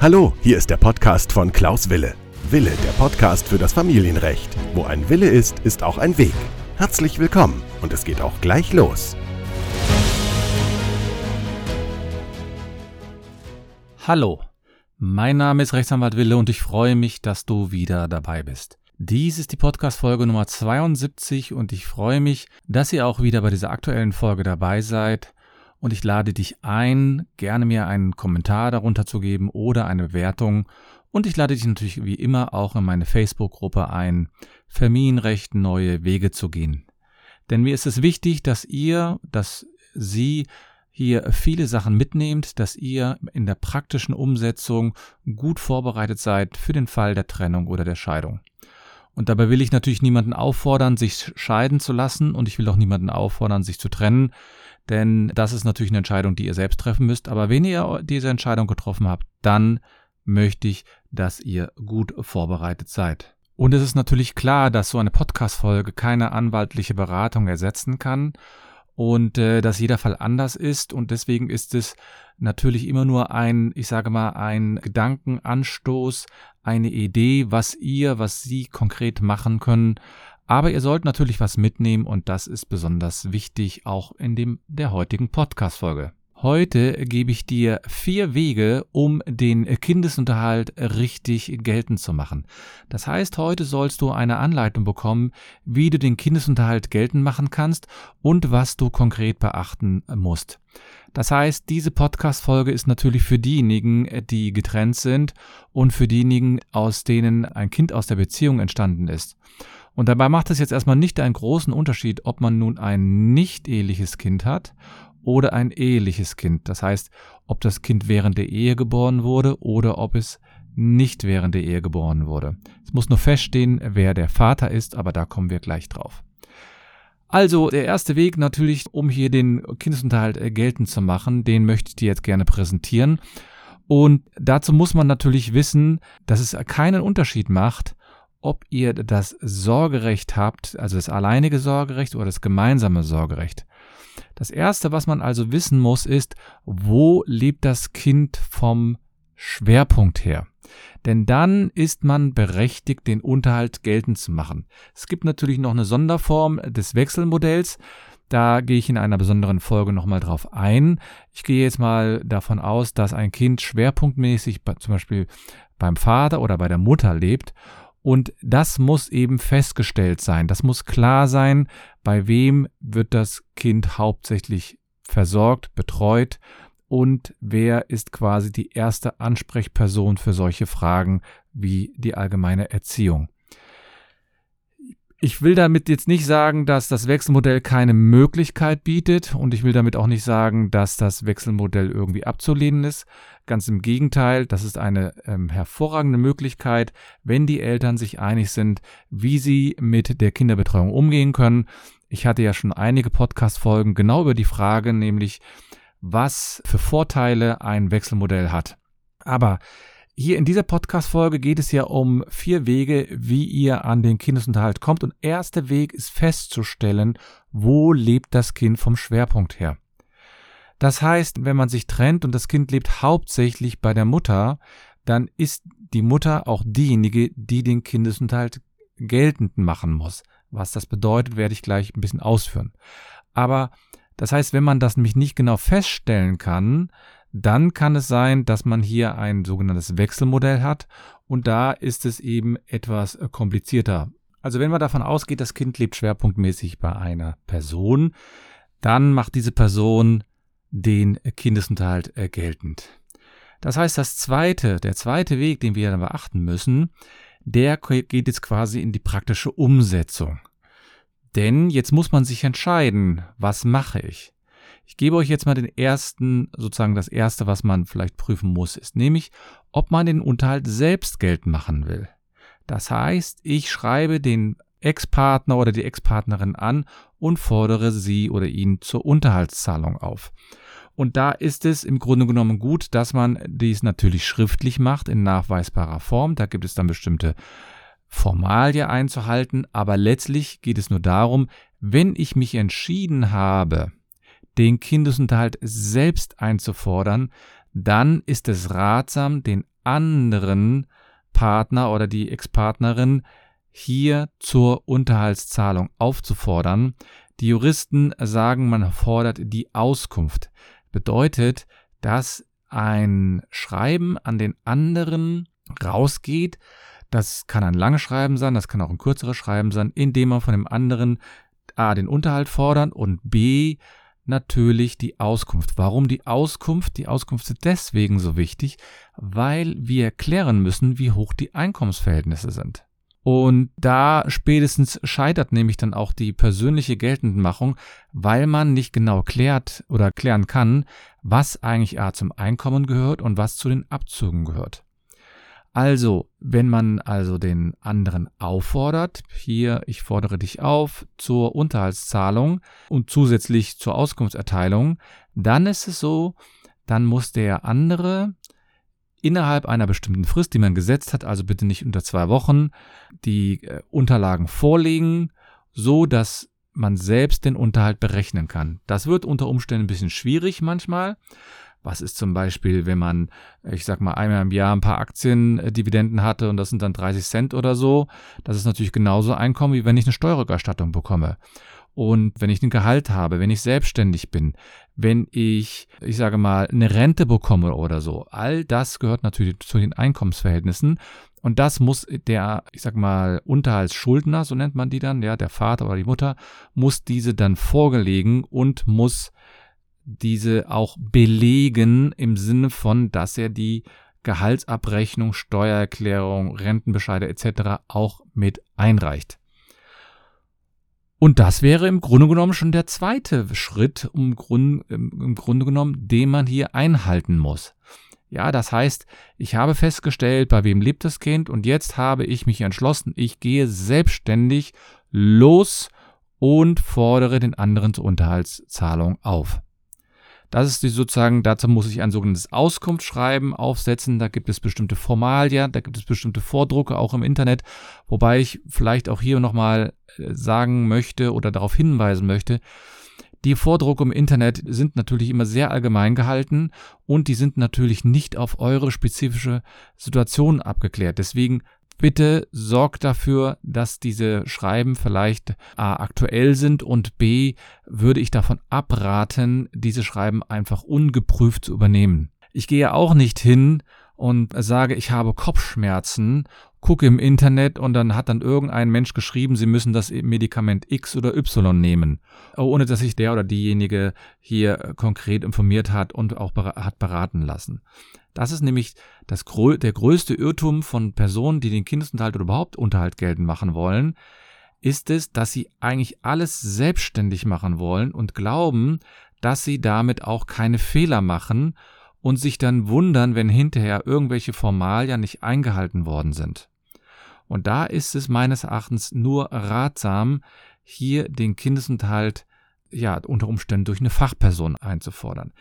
Hallo, hier ist der Podcast von Klaus Wille. Wille, der Podcast für das Familienrecht. Wo ein Wille ist, ist auch ein Weg. Herzlich willkommen und es geht auch gleich los. Hallo, mein Name ist Rechtsanwalt Wille und ich freue mich, dass du wieder dabei bist. Dies ist die Podcast-Folge Nummer 72 und ich freue mich, dass ihr auch wieder bei dieser aktuellen Folge dabei seid. Und ich lade dich ein, gerne mir einen Kommentar darunter zu geben oder eine Bewertung. Und ich lade dich natürlich wie immer auch in meine Facebook-Gruppe ein, Familienrecht neue Wege zu gehen. Denn mir ist es wichtig, dass ihr, dass Sie hier viele Sachen mitnehmt, dass ihr in der praktischen Umsetzung gut vorbereitet seid für den Fall der Trennung oder der Scheidung. Und dabei will ich natürlich niemanden auffordern, sich scheiden zu lassen und ich will auch niemanden auffordern, sich zu trennen, denn das ist natürlich eine Entscheidung, die ihr selbst treffen müsst. Aber wenn ihr diese Entscheidung getroffen habt, dann möchte ich, dass ihr gut vorbereitet seid. Und es ist natürlich klar, dass so eine Podcast-Folge keine anwaltliche Beratung ersetzen kann und äh, dass jeder Fall anders ist und deswegen ist es natürlich immer nur ein, ich sage mal, ein Gedankenanstoß, eine Idee, was ihr, was Sie konkret machen können. Aber ihr sollt natürlich was mitnehmen und das ist besonders wichtig auch in dem der heutigen Podcast-Folge. Heute gebe ich dir vier Wege, um den Kindesunterhalt richtig geltend zu machen. Das heißt, heute sollst du eine Anleitung bekommen, wie du den Kindesunterhalt geltend machen kannst und was du konkret beachten musst. Das heißt, diese Podcast-Folge ist natürlich für diejenigen, die getrennt sind und für diejenigen, aus denen ein Kind aus der Beziehung entstanden ist. Und dabei macht es jetzt erstmal nicht einen großen Unterschied, ob man nun ein nicht eheliches Kind hat oder ein eheliches Kind. Das heißt, ob das Kind während der Ehe geboren wurde oder ob es nicht während der Ehe geboren wurde. Es muss nur feststehen, wer der Vater ist, aber da kommen wir gleich drauf. Also der erste Weg natürlich, um hier den Kindesunterhalt äh, geltend zu machen, den möchte ich dir jetzt gerne präsentieren. Und dazu muss man natürlich wissen, dass es keinen Unterschied macht, ob ihr das Sorgerecht habt, also das alleinige Sorgerecht oder das gemeinsame Sorgerecht. Das Erste, was man also wissen muss, ist, wo lebt das Kind vom Schwerpunkt her? Denn dann ist man berechtigt, den Unterhalt geltend zu machen. Es gibt natürlich noch eine Sonderform des Wechselmodells. Da gehe ich in einer besonderen Folge nochmal drauf ein. Ich gehe jetzt mal davon aus, dass ein Kind schwerpunktmäßig zum Beispiel beim Vater oder bei der Mutter lebt und das muss eben festgestellt sein. Das muss klar sein, bei wem wird das Kind hauptsächlich versorgt, betreut und wer ist quasi die erste Ansprechperson für solche Fragen wie die allgemeine Erziehung. Ich will damit jetzt nicht sagen, dass das Wechselmodell keine Möglichkeit bietet und ich will damit auch nicht sagen, dass das Wechselmodell irgendwie abzulehnen ist. Ganz im Gegenteil, das ist eine ähm, hervorragende Möglichkeit, wenn die Eltern sich einig sind, wie sie mit der Kinderbetreuung umgehen können. Ich hatte ja schon einige Podcast-Folgen genau über die Frage, nämlich was für Vorteile ein Wechselmodell hat. Aber hier in dieser Podcast-Folge geht es ja um vier Wege, wie ihr an den Kindesunterhalt kommt. Und erster Weg ist festzustellen, wo lebt das Kind vom Schwerpunkt her. Das heißt, wenn man sich trennt und das Kind lebt hauptsächlich bei der Mutter, dann ist die Mutter auch diejenige, die den Kindesunterhalt geltend machen muss. Was das bedeutet, werde ich gleich ein bisschen ausführen. Aber das heißt, wenn man das nämlich nicht genau feststellen kann, dann kann es sein, dass man hier ein sogenanntes Wechselmodell hat und da ist es eben etwas äh, komplizierter. Also wenn man davon ausgeht, das Kind lebt schwerpunktmäßig bei einer Person, dann macht diese Person den Kindesunterhalt äh, geltend. Das heißt, das zweite, der zweite Weg, den wir dann beachten müssen, der geht jetzt quasi in die praktische Umsetzung. Denn jetzt muss man sich entscheiden, was mache ich? Ich gebe euch jetzt mal den ersten, sozusagen das erste, was man vielleicht prüfen muss, ist nämlich, ob man den Unterhalt selbst geltend machen will. Das heißt, ich schreibe den Ex-Partner oder die Ex-Partnerin an und fordere sie oder ihn zur Unterhaltszahlung auf. Und da ist es im Grunde genommen gut, dass man dies natürlich schriftlich macht in nachweisbarer Form. Da gibt es dann bestimmte Formalie einzuhalten, aber letztlich geht es nur darum, wenn ich mich entschieden habe, den Kindesunterhalt selbst einzufordern, dann ist es ratsam, den anderen Partner oder die Ex-Partnerin hier zur Unterhaltszahlung aufzufordern. Die Juristen sagen, man fordert die Auskunft. Bedeutet, dass ein Schreiben an den anderen rausgeht. Das kann ein langes Schreiben sein, das kann auch ein kürzeres Schreiben sein, indem man von dem anderen A den Unterhalt fordert und B natürlich die Auskunft. Warum die Auskunft? Die Auskunft ist deswegen so wichtig, weil wir klären müssen, wie hoch die Einkommensverhältnisse sind. Und da spätestens scheitert nämlich dann auch die persönliche Geltendmachung, weil man nicht genau klärt oder klären kann, was eigentlich A zum Einkommen gehört und was zu den Abzügen gehört. Also, wenn man also den anderen auffordert, hier, ich fordere dich auf zur Unterhaltszahlung und zusätzlich zur Auskunftserteilung, dann ist es so, dann muss der andere innerhalb einer bestimmten Frist, die man gesetzt hat, also bitte nicht unter zwei Wochen, die äh, Unterlagen vorlegen, so dass man selbst den Unterhalt berechnen kann. Das wird unter Umständen ein bisschen schwierig manchmal. Was ist zum Beispiel, wenn man, ich sag mal, einmal im Jahr ein paar Aktiendividenden hatte und das sind dann 30 Cent oder so? Das ist natürlich genauso Einkommen, wie wenn ich eine Steuerrückerstattung bekomme. Und wenn ich ein Gehalt habe, wenn ich selbstständig bin, wenn ich, ich sage mal, eine Rente bekomme oder so, all das gehört natürlich zu den Einkommensverhältnissen. Und das muss der, ich sag mal, Unterhaltsschuldner, so nennt man die dann, ja, der Vater oder die Mutter, muss diese dann vorgelegen und muss diese auch belegen im Sinne von, dass er die Gehaltsabrechnung, Steuererklärung, Rentenbescheide etc. auch mit einreicht. Und das wäre im Grunde genommen schon der zweite Schritt, um Grund, im Grunde genommen, den man hier einhalten muss. Ja, das heißt, ich habe festgestellt, bei wem lebt das Kind und jetzt habe ich mich entschlossen, ich gehe selbstständig los und fordere den anderen zur Unterhaltszahlung auf. Das ist die sozusagen, dazu muss ich ein sogenanntes Auskunftsschreiben aufsetzen. Da gibt es bestimmte Formalien, da gibt es bestimmte Vordrucke auch im Internet, wobei ich vielleicht auch hier nochmal äh, sagen möchte oder darauf hinweisen möchte, die Vordrucke im Internet sind natürlich immer sehr allgemein gehalten und die sind natürlich nicht auf eure spezifische Situation abgeklärt. Deswegen Bitte sorgt dafür, dass diese Schreiben vielleicht A aktuell sind und B würde ich davon abraten, diese Schreiben einfach ungeprüft zu übernehmen. Ich gehe auch nicht hin und sage, ich habe Kopfschmerzen, gucke im Internet und dann hat dann irgendein Mensch geschrieben, Sie müssen das Medikament X oder Y nehmen, ohne dass sich der oder diejenige hier konkret informiert hat und auch hat beraten lassen. Das ist nämlich das, der größte Irrtum von Personen, die den Kindesunterhalt oder überhaupt Unterhalt geltend machen wollen, ist es, dass sie eigentlich alles selbstständig machen wollen und glauben, dass sie damit auch keine Fehler machen und sich dann wundern, wenn hinterher irgendwelche Formalien nicht eingehalten worden sind. Und da ist es meines Erachtens nur ratsam, hier den Kindesunterhalt ja unter Umständen durch eine Fachperson einzufordern.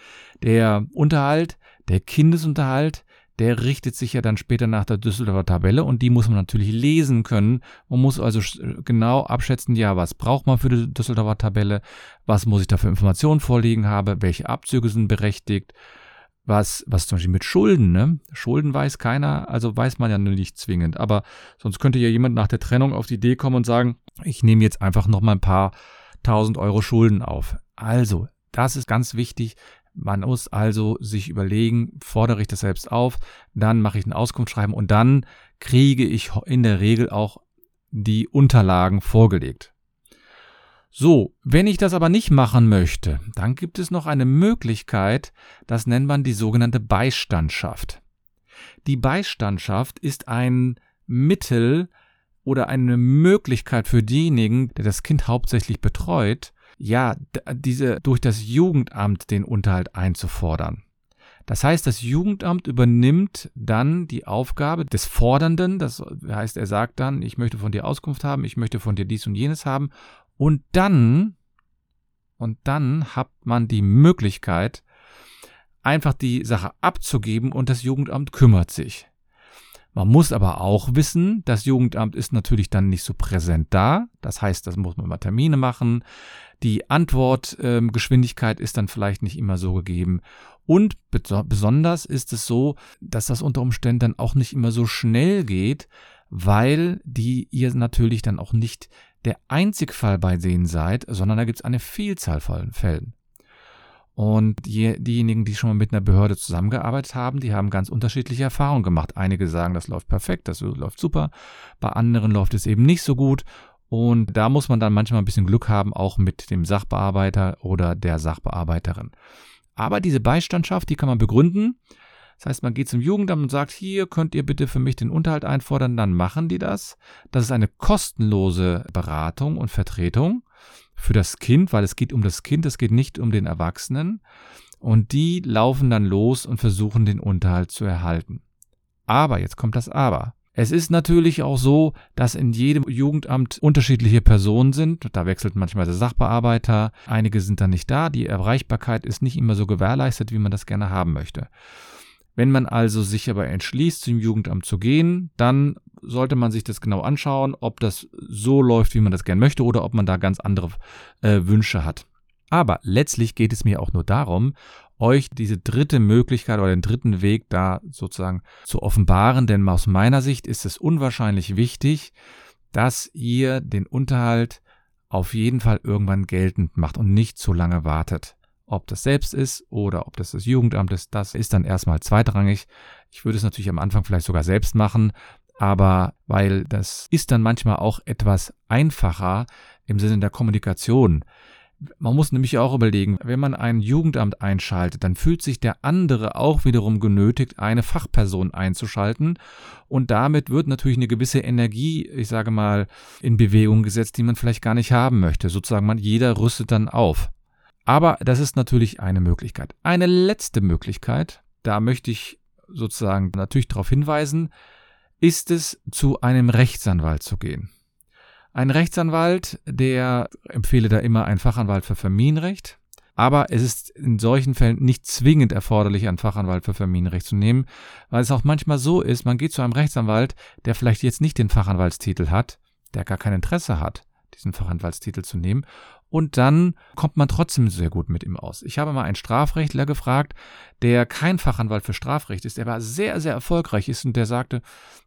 Der Unterhalt der Kindesunterhalt, der richtet sich ja dann später nach der Düsseldorfer Tabelle und die muss man natürlich lesen können. Man muss also genau abschätzen, ja, was braucht man für die Düsseldorfer Tabelle, was muss ich da für Informationen vorliegen haben, welche Abzüge sind berechtigt, was, was zum Beispiel mit Schulden, ne? Schulden weiß keiner, also weiß man ja nicht zwingend. Aber sonst könnte ja jemand nach der Trennung auf die Idee kommen und sagen, ich nehme jetzt einfach noch mal ein paar tausend Euro Schulden auf. Also, das ist ganz wichtig. Man muss also sich überlegen, fordere ich das selbst auf, dann mache ich ein Auskunftsschreiben und dann kriege ich in der Regel auch die Unterlagen vorgelegt. So, wenn ich das aber nicht machen möchte, dann gibt es noch eine Möglichkeit, das nennt man die sogenannte Beistandschaft. Die Beistandschaft ist ein Mittel oder eine Möglichkeit für diejenigen, der das Kind hauptsächlich betreut, ja, diese durch das Jugendamt den Unterhalt einzufordern. Das heißt, das Jugendamt übernimmt dann die Aufgabe des Fordernden, das heißt, er sagt dann, ich möchte von dir Auskunft haben, ich möchte von dir dies und jenes haben, und dann, und dann hat man die Möglichkeit, einfach die Sache abzugeben und das Jugendamt kümmert sich. Man muss aber auch wissen, das Jugendamt ist natürlich dann nicht so präsent da. Das heißt, das muss man mal Termine machen. Die Antwortgeschwindigkeit ähm, ist dann vielleicht nicht immer so gegeben. Und besonders ist es so, dass das unter Umständen dann auch nicht immer so schnell geht, weil die ihr natürlich dann auch nicht der Einzigfall bei denen seid, sondern da gibt es eine Vielzahl von Fällen. Und die, diejenigen, die schon mal mit einer Behörde zusammengearbeitet haben, die haben ganz unterschiedliche Erfahrungen gemacht. Einige sagen, das läuft perfekt, das läuft super. Bei anderen läuft es eben nicht so gut. Und da muss man dann manchmal ein bisschen Glück haben, auch mit dem Sachbearbeiter oder der Sachbearbeiterin. Aber diese Beistandschaft, die kann man begründen. Das heißt, man geht zum Jugendamt und sagt, hier könnt ihr bitte für mich den Unterhalt einfordern, dann machen die das. Das ist eine kostenlose Beratung und Vertretung für das Kind, weil es geht um das Kind, es geht nicht um den Erwachsenen. Und die laufen dann los und versuchen den Unterhalt zu erhalten. Aber, jetzt kommt das Aber. Es ist natürlich auch so, dass in jedem Jugendamt unterschiedliche Personen sind. Da wechselt manchmal der Sachbearbeiter. Einige sind dann nicht da. Die Erreichbarkeit ist nicht immer so gewährleistet, wie man das gerne haben möchte. Wenn man also sich aber entschließt, zum Jugendamt zu gehen, dann sollte man sich das genau anschauen, ob das so läuft, wie man das gern möchte, oder ob man da ganz andere äh, Wünsche hat. Aber letztlich geht es mir auch nur darum, euch diese dritte Möglichkeit oder den dritten Weg da sozusagen zu offenbaren, denn aus meiner Sicht ist es unwahrscheinlich wichtig, dass ihr den Unterhalt auf jeden Fall irgendwann geltend macht und nicht zu lange wartet. Ob das selbst ist oder ob das das Jugendamt ist, das ist dann erstmal zweitrangig. Ich würde es natürlich am Anfang vielleicht sogar selbst machen, aber weil das ist dann manchmal auch etwas einfacher im Sinne der Kommunikation. Man muss nämlich auch überlegen, wenn man ein Jugendamt einschaltet, dann fühlt sich der andere auch wiederum genötigt, eine Fachperson einzuschalten. Und damit wird natürlich eine gewisse Energie, ich sage mal, in Bewegung gesetzt, die man vielleicht gar nicht haben möchte. Sozusagen man, jeder rüstet dann auf. Aber das ist natürlich eine Möglichkeit. Eine letzte Möglichkeit, da möchte ich sozusagen natürlich darauf hinweisen, ist es, zu einem Rechtsanwalt zu gehen. Ein Rechtsanwalt, der empfehle da immer einen Fachanwalt für Familienrecht, aber es ist in solchen Fällen nicht zwingend erforderlich, einen Fachanwalt für Familienrecht zu nehmen, weil es auch manchmal so ist, man geht zu einem Rechtsanwalt, der vielleicht jetzt nicht den Fachanwaltstitel hat, der gar kein Interesse hat, diesen Fachanwaltstitel zu nehmen und dann kommt man trotzdem sehr gut mit ihm aus. Ich habe mal einen Strafrechtler gefragt, der kein Fachanwalt für Strafrecht ist, der aber sehr, sehr erfolgreich ist und der sagte,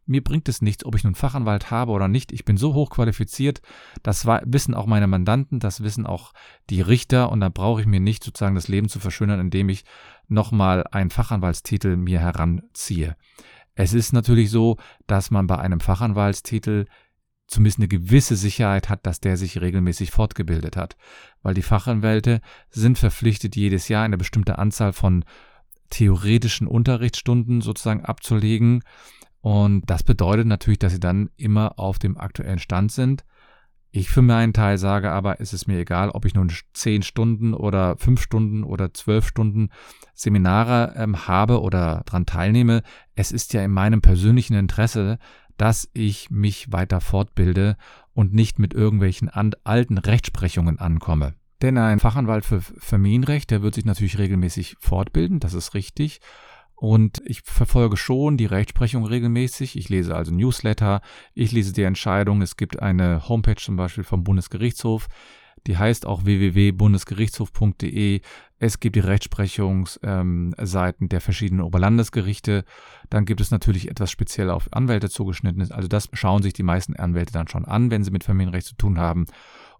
mir bringt es nichts, ob ich nun Fachanwalt habe oder nicht. Ich bin so hoch qualifiziert, das wissen auch meine Mandanten, das wissen auch die Richter und da brauche ich mir nicht sozusagen das Leben zu verschönern, indem ich nochmal einen Fachanwaltstitel mir heranziehe. Es ist natürlich so, dass man bei einem Fachanwaltstitel zumindest eine gewisse Sicherheit hat, dass der sich regelmäßig fortgebildet hat. Weil die Fachanwälte sind verpflichtet, jedes Jahr eine bestimmte Anzahl von theoretischen Unterrichtsstunden sozusagen abzulegen. Und das bedeutet natürlich, dass sie dann immer auf dem aktuellen Stand sind. Ich für meinen Teil sage aber, es ist mir egal, ob ich nun zehn Stunden oder fünf Stunden oder zwölf Stunden Seminare ähm, habe oder dran teilnehme. Es ist ja in meinem persönlichen Interesse, dass ich mich weiter fortbilde und nicht mit irgendwelchen alten Rechtsprechungen ankomme. Denn ein Fachanwalt für Familienrecht, der wird sich natürlich regelmäßig fortbilden, das ist richtig. Und ich verfolge schon die Rechtsprechung regelmäßig. Ich lese also Newsletter, ich lese die Entscheidung. Es gibt eine Homepage zum Beispiel vom Bundesgerichtshof, die heißt auch www.bundesgerichtshof.de. Es gibt die Rechtsprechungsseiten ähm, der verschiedenen Oberlandesgerichte. Dann gibt es natürlich etwas speziell auf Anwälte zugeschnittenes. Also das schauen sich die meisten Anwälte dann schon an, wenn sie mit Familienrecht zu tun haben.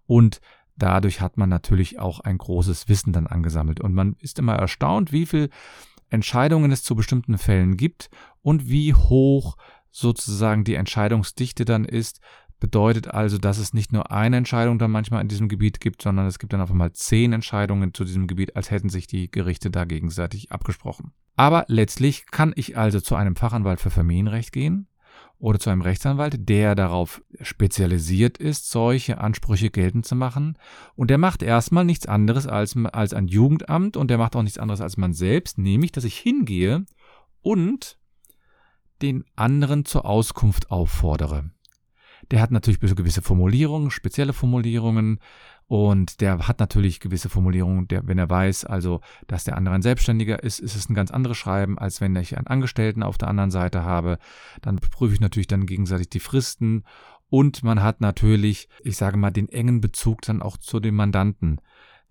Und dadurch hat man natürlich auch ein großes Wissen dann angesammelt. Und man ist immer erstaunt, wie viel Entscheidungen es zu bestimmten Fällen gibt und wie hoch sozusagen die Entscheidungsdichte dann ist, Bedeutet also, dass es nicht nur eine Entscheidung dann manchmal in diesem Gebiet gibt, sondern es gibt dann auf einmal zehn Entscheidungen zu diesem Gebiet, als hätten sich die Gerichte da gegenseitig abgesprochen. Aber letztlich kann ich also zu einem Fachanwalt für Familienrecht gehen oder zu einem Rechtsanwalt, der darauf spezialisiert ist, solche Ansprüche geltend zu machen. Und der macht erstmal nichts anderes als, als ein Jugendamt und der macht auch nichts anderes als man selbst, nämlich, dass ich hingehe und den anderen zur Auskunft auffordere. Der hat natürlich gewisse Formulierungen, spezielle Formulierungen Und der hat natürlich gewisse Formulierungen, der, wenn er weiß, also, dass der andere ein Selbstständiger ist, ist es ein ganz anderes Schreiben, als wenn ich einen Angestellten auf der anderen Seite habe. Dann prüfe ich natürlich dann gegenseitig die Fristen und man hat natürlich, ich sage mal, den engen Bezug dann auch zu dem Mandanten.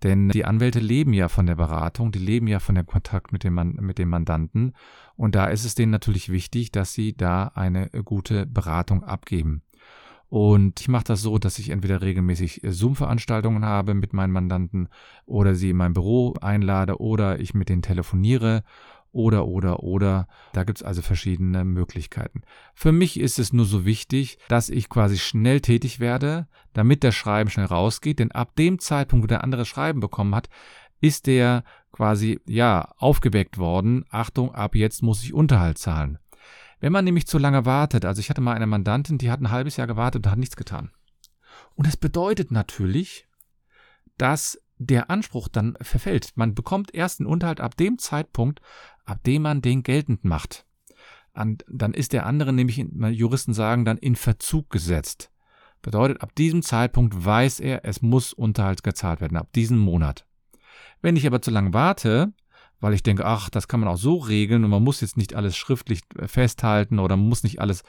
Denn die Anwälte leben ja von der Beratung, die leben ja von dem Kontakt mit dem, mit dem Mandanten. Und da ist es denen natürlich wichtig, dass sie da eine gute Beratung abgeben. Und ich mache das so, dass ich entweder regelmäßig äh, Zoom-Veranstaltungen habe mit meinen Mandanten oder sie in mein Büro einlade oder ich mit denen telefoniere oder, oder, oder. Da gibt es also verschiedene Möglichkeiten. Für mich ist es nur so wichtig, dass ich quasi schnell tätig werde, damit das Schreiben schnell rausgeht, denn ab dem Zeitpunkt, wo der andere Schreiben bekommen hat, ist der quasi, ja, aufgeweckt worden. Achtung, ab jetzt muss ich Unterhalt zahlen. Wenn man nämlich zu lange wartet, also ich hatte mal eine Mandantin, die hat ein halbes Jahr gewartet und hat nichts getan. Und das bedeutet natürlich, dass der Anspruch dann verfällt. Man bekommt erst einen Unterhalt ab dem Zeitpunkt, ab dem man den geltend macht. Und dann ist der andere nämlich, Juristen sagen, dann in Verzug gesetzt. Bedeutet, ab diesem Zeitpunkt weiß er, es muss Unterhalt gezahlt werden, ab diesem Monat. Wenn ich aber zu lange warte, weil ich denke, ach, das kann man auch so regeln und man muss jetzt nicht alles schriftlich äh, festhalten oder man muss nicht alles,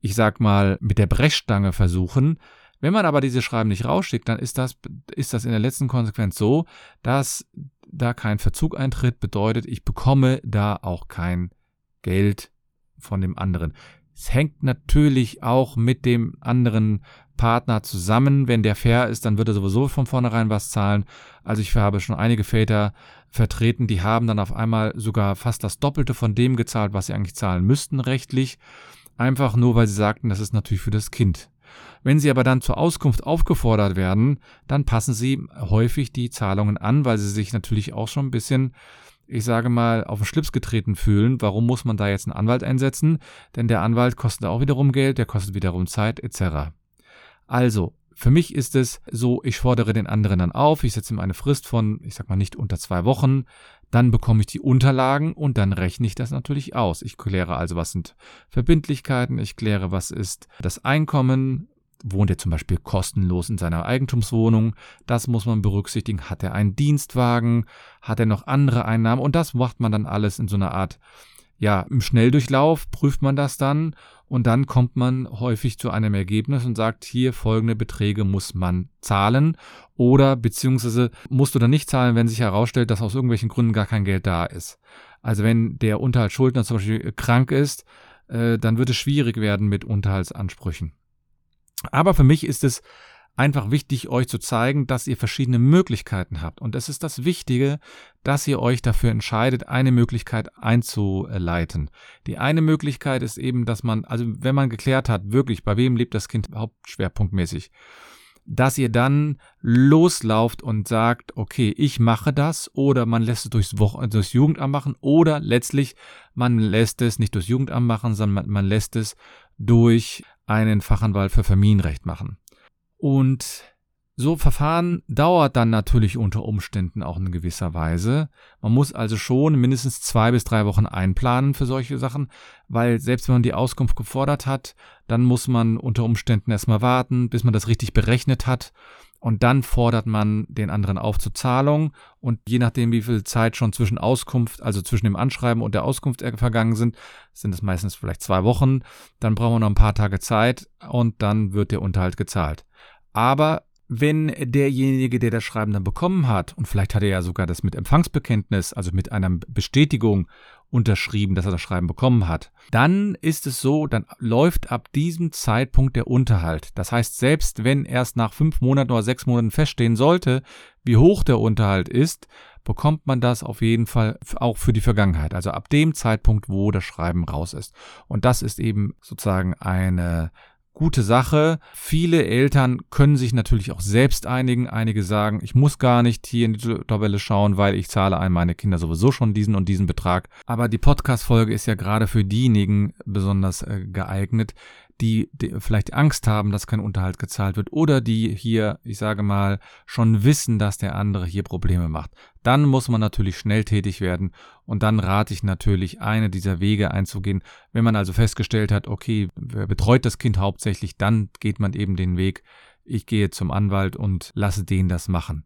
ich sag mal, mit der Brechstange versuchen. Wenn man aber diese Schreiben nicht rausschickt, dann ist das, ist das in der letzten Konsequenz so, dass da kein Verzug eintritt, bedeutet, ich bekomme da auch kein Geld von dem anderen. Es hängt natürlich auch mit dem anderen Partner zusammen. Wenn der fair ist, dann wird er sowieso von vornherein was zahlen. Also ich habe schon einige Väter vertreten, die haben dann auf einmal sogar fast das Doppelte von dem gezahlt, was sie eigentlich zahlen müssten rechtlich. Einfach nur, weil sie sagten, das ist natürlich für das Kind. Wenn sie aber dann zur Auskunft aufgefordert werden, dann passen sie häufig die Zahlungen an, weil sie sich natürlich auch schon ein bisschen ich sage mal, auf den Schlips getreten fühlen. Warum muss man da jetzt einen Anwalt einsetzen? Denn der Anwalt kostet auch wiederum Geld, der kostet wiederum Zeit etc. Also, für mich ist es so, ich fordere den anderen dann auf, ich setze ihm eine Frist von, ich sag mal nicht unter zwei Wochen, dann bekomme ich die Unterlagen und dann rechne ich das natürlich aus. Ich kläre also, was sind Verbindlichkeiten, ich kläre, was ist das Einkommen, wohnt er zum Beispiel kostenlos in seiner Eigentumswohnung, das muss man berücksichtigen, hat er einen Dienstwagen, hat er noch andere Einnahmen? Und das macht man dann alles in so einer Art ja, im Schnelldurchlauf prüft man das dann. Und dann kommt man häufig zu einem Ergebnis und sagt, hier folgende Beträge muss man zahlen oder beziehungsweise musst du dann nicht zahlen, wenn sich herausstellt, dass aus irgendwelchen Gründen gar kein Geld da ist. Also wenn der Unterhaltsschuldner zum Beispiel krank ist, äh, dann wird es schwierig werden mit Unterhaltsansprüchen. Aber für mich ist es einfach wichtig, euch zu zeigen, dass ihr verschiedene Möglichkeiten habt. Und es ist das Wichtige, dass ihr euch dafür entscheidet, eine Möglichkeit einzuleiten. Die eine Möglichkeit ist eben, dass man, also wenn man geklärt hat, wirklich, bei wem lebt das Kind hauptschwerpunktmäßig, dass ihr dann loslauft und sagt, okay, ich mache das oder man lässt es durchs, Wo durchs Jugendamt machen oder letztlich man lässt es nicht durchs Jugendamt machen, sondern man, man lässt es durch einen Fachanwalt für Familienrecht machen. Und so Verfahren dauert dann natürlich unter Umständen auch in gewisser Weise. Man muss also schon mindestens zwei bis drei Wochen einplanen für solche Sachen, weil selbst wenn man die Auskunft gefordert hat, dann muss man unter Umständen erstmal warten, bis man das richtig berechnet hat. Und dann fordert man den anderen auf zur Zahlung. Und je nachdem, wie viel Zeit schon zwischen Auskunft, also zwischen dem Anschreiben und der Auskunft vergangen sind, sind es meistens vielleicht zwei Wochen. Dann brauchen wir noch ein paar Tage Zeit und dann wird der Unterhalt gezahlt. Aber wenn derjenige, der das Schreiben dann bekommen hat, und vielleicht hat er ja sogar das mit Empfangsbekenntnis, also mit einer Bestätigung unterschrieben, dass er das Schreiben bekommen hat, dann ist es so, dann läuft ab diesem Zeitpunkt der Unterhalt. Das heißt, selbst wenn erst nach fünf Monaten oder sechs Monaten feststehen sollte, wie hoch der Unterhalt ist, bekommt man das auf jeden Fall auch für die Vergangenheit. Also ab dem Zeitpunkt, wo das Schreiben raus ist. Und das ist eben sozusagen eine gute Sache. Viele Eltern können sich natürlich auch selbst einigen. Einige sagen, ich muss gar nicht hier in die Tabelle schauen, weil ich zahle an meine Kinder sowieso schon diesen und diesen Betrag. Aber die Podcast-Folge ist ja gerade für diejenigen besonders äh, geeignet, die, die vielleicht Angst haben, dass kein Unterhalt gezahlt wird oder die hier, ich sage mal, schon wissen, dass der andere hier Probleme macht. Dann muss man natürlich schnell tätig werden und dann rate ich natürlich, eine dieser Wege einzugehen. Wenn man also festgestellt hat, okay, wer betreut das Kind hauptsächlich, dann geht man eben den Weg, ich gehe zum Anwalt und lasse den das machen.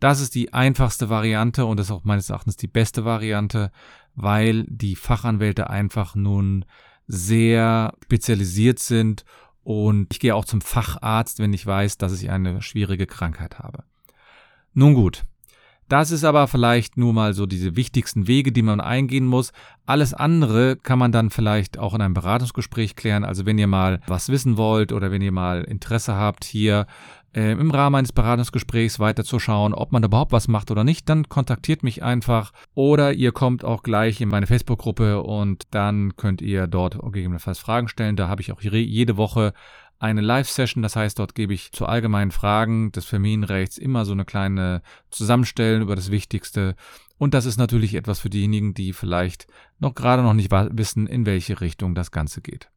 Das ist die einfachste Variante und das ist auch meines Erachtens die beste Variante, weil die Fachanwälte einfach nun sehr spezialisiert sind und ich gehe auch zum Facharzt, wenn ich weiß, dass ich eine schwierige Krankheit habe. Nun gut, das ist aber vielleicht nur mal so diese wichtigsten Wege, die man eingehen muss. Alles andere kann man dann vielleicht auch in einem Beratungsgespräch klären. Also wenn ihr mal was wissen wollt oder wenn ihr mal Interesse habt, hier äh, im Rahmen eines Beratungsgesprächs weiterzuschauen, ob man da überhaupt was macht oder nicht, dann kontaktiert mich einfach. Oder ihr kommt auch gleich in meine Facebook-Gruppe und dann könnt ihr dort gegebenenfalls Fragen stellen. Da habe ich auch jede Woche eine Live-Session. Das heißt, dort gebe ich zu allgemeinen Fragen des Familienrechts immer so eine kleine Zusammenstellen über das Wichtigste. Und das ist natürlich etwas für diejenigen, die vielleicht noch gerade noch nicht wissen, in welche Richtung das Ganze geht.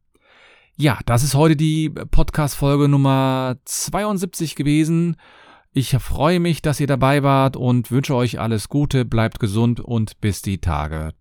Ja, das ist heute die Podcast-Folge Nummer 72 gewesen. Ich freue mich, dass ihr dabei wart und wünsche euch alles Gute, bleibt gesund und bis die Tage.